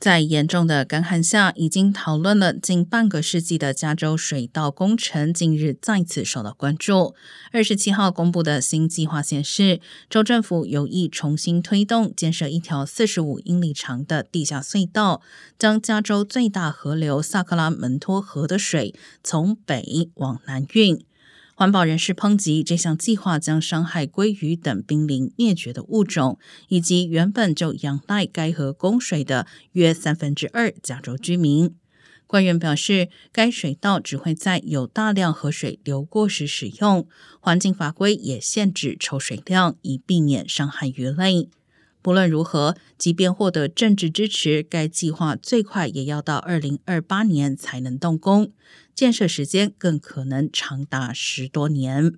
在严重的干旱下，已经讨论了近半个世纪的加州水道工程，近日再次受到关注。二十七号公布的新计划显示，州政府有意重新推动建设一条四十五英里长的地下隧道，将加州最大河流萨克拉门托河的水从北往南运。环保人士抨击这项计划将伤害鲑鱼等濒临灭绝的物种，以及原本就仰赖该河供水的约三分之二加州居民。官员表示，该水道只会在有大量河水流过时使用，环境法规也限制抽水量，以避免伤害鱼类。不论如何，即便获得政治支持，该计划最快也要到二零二八年才能动工，建设时间更可能长达十多年。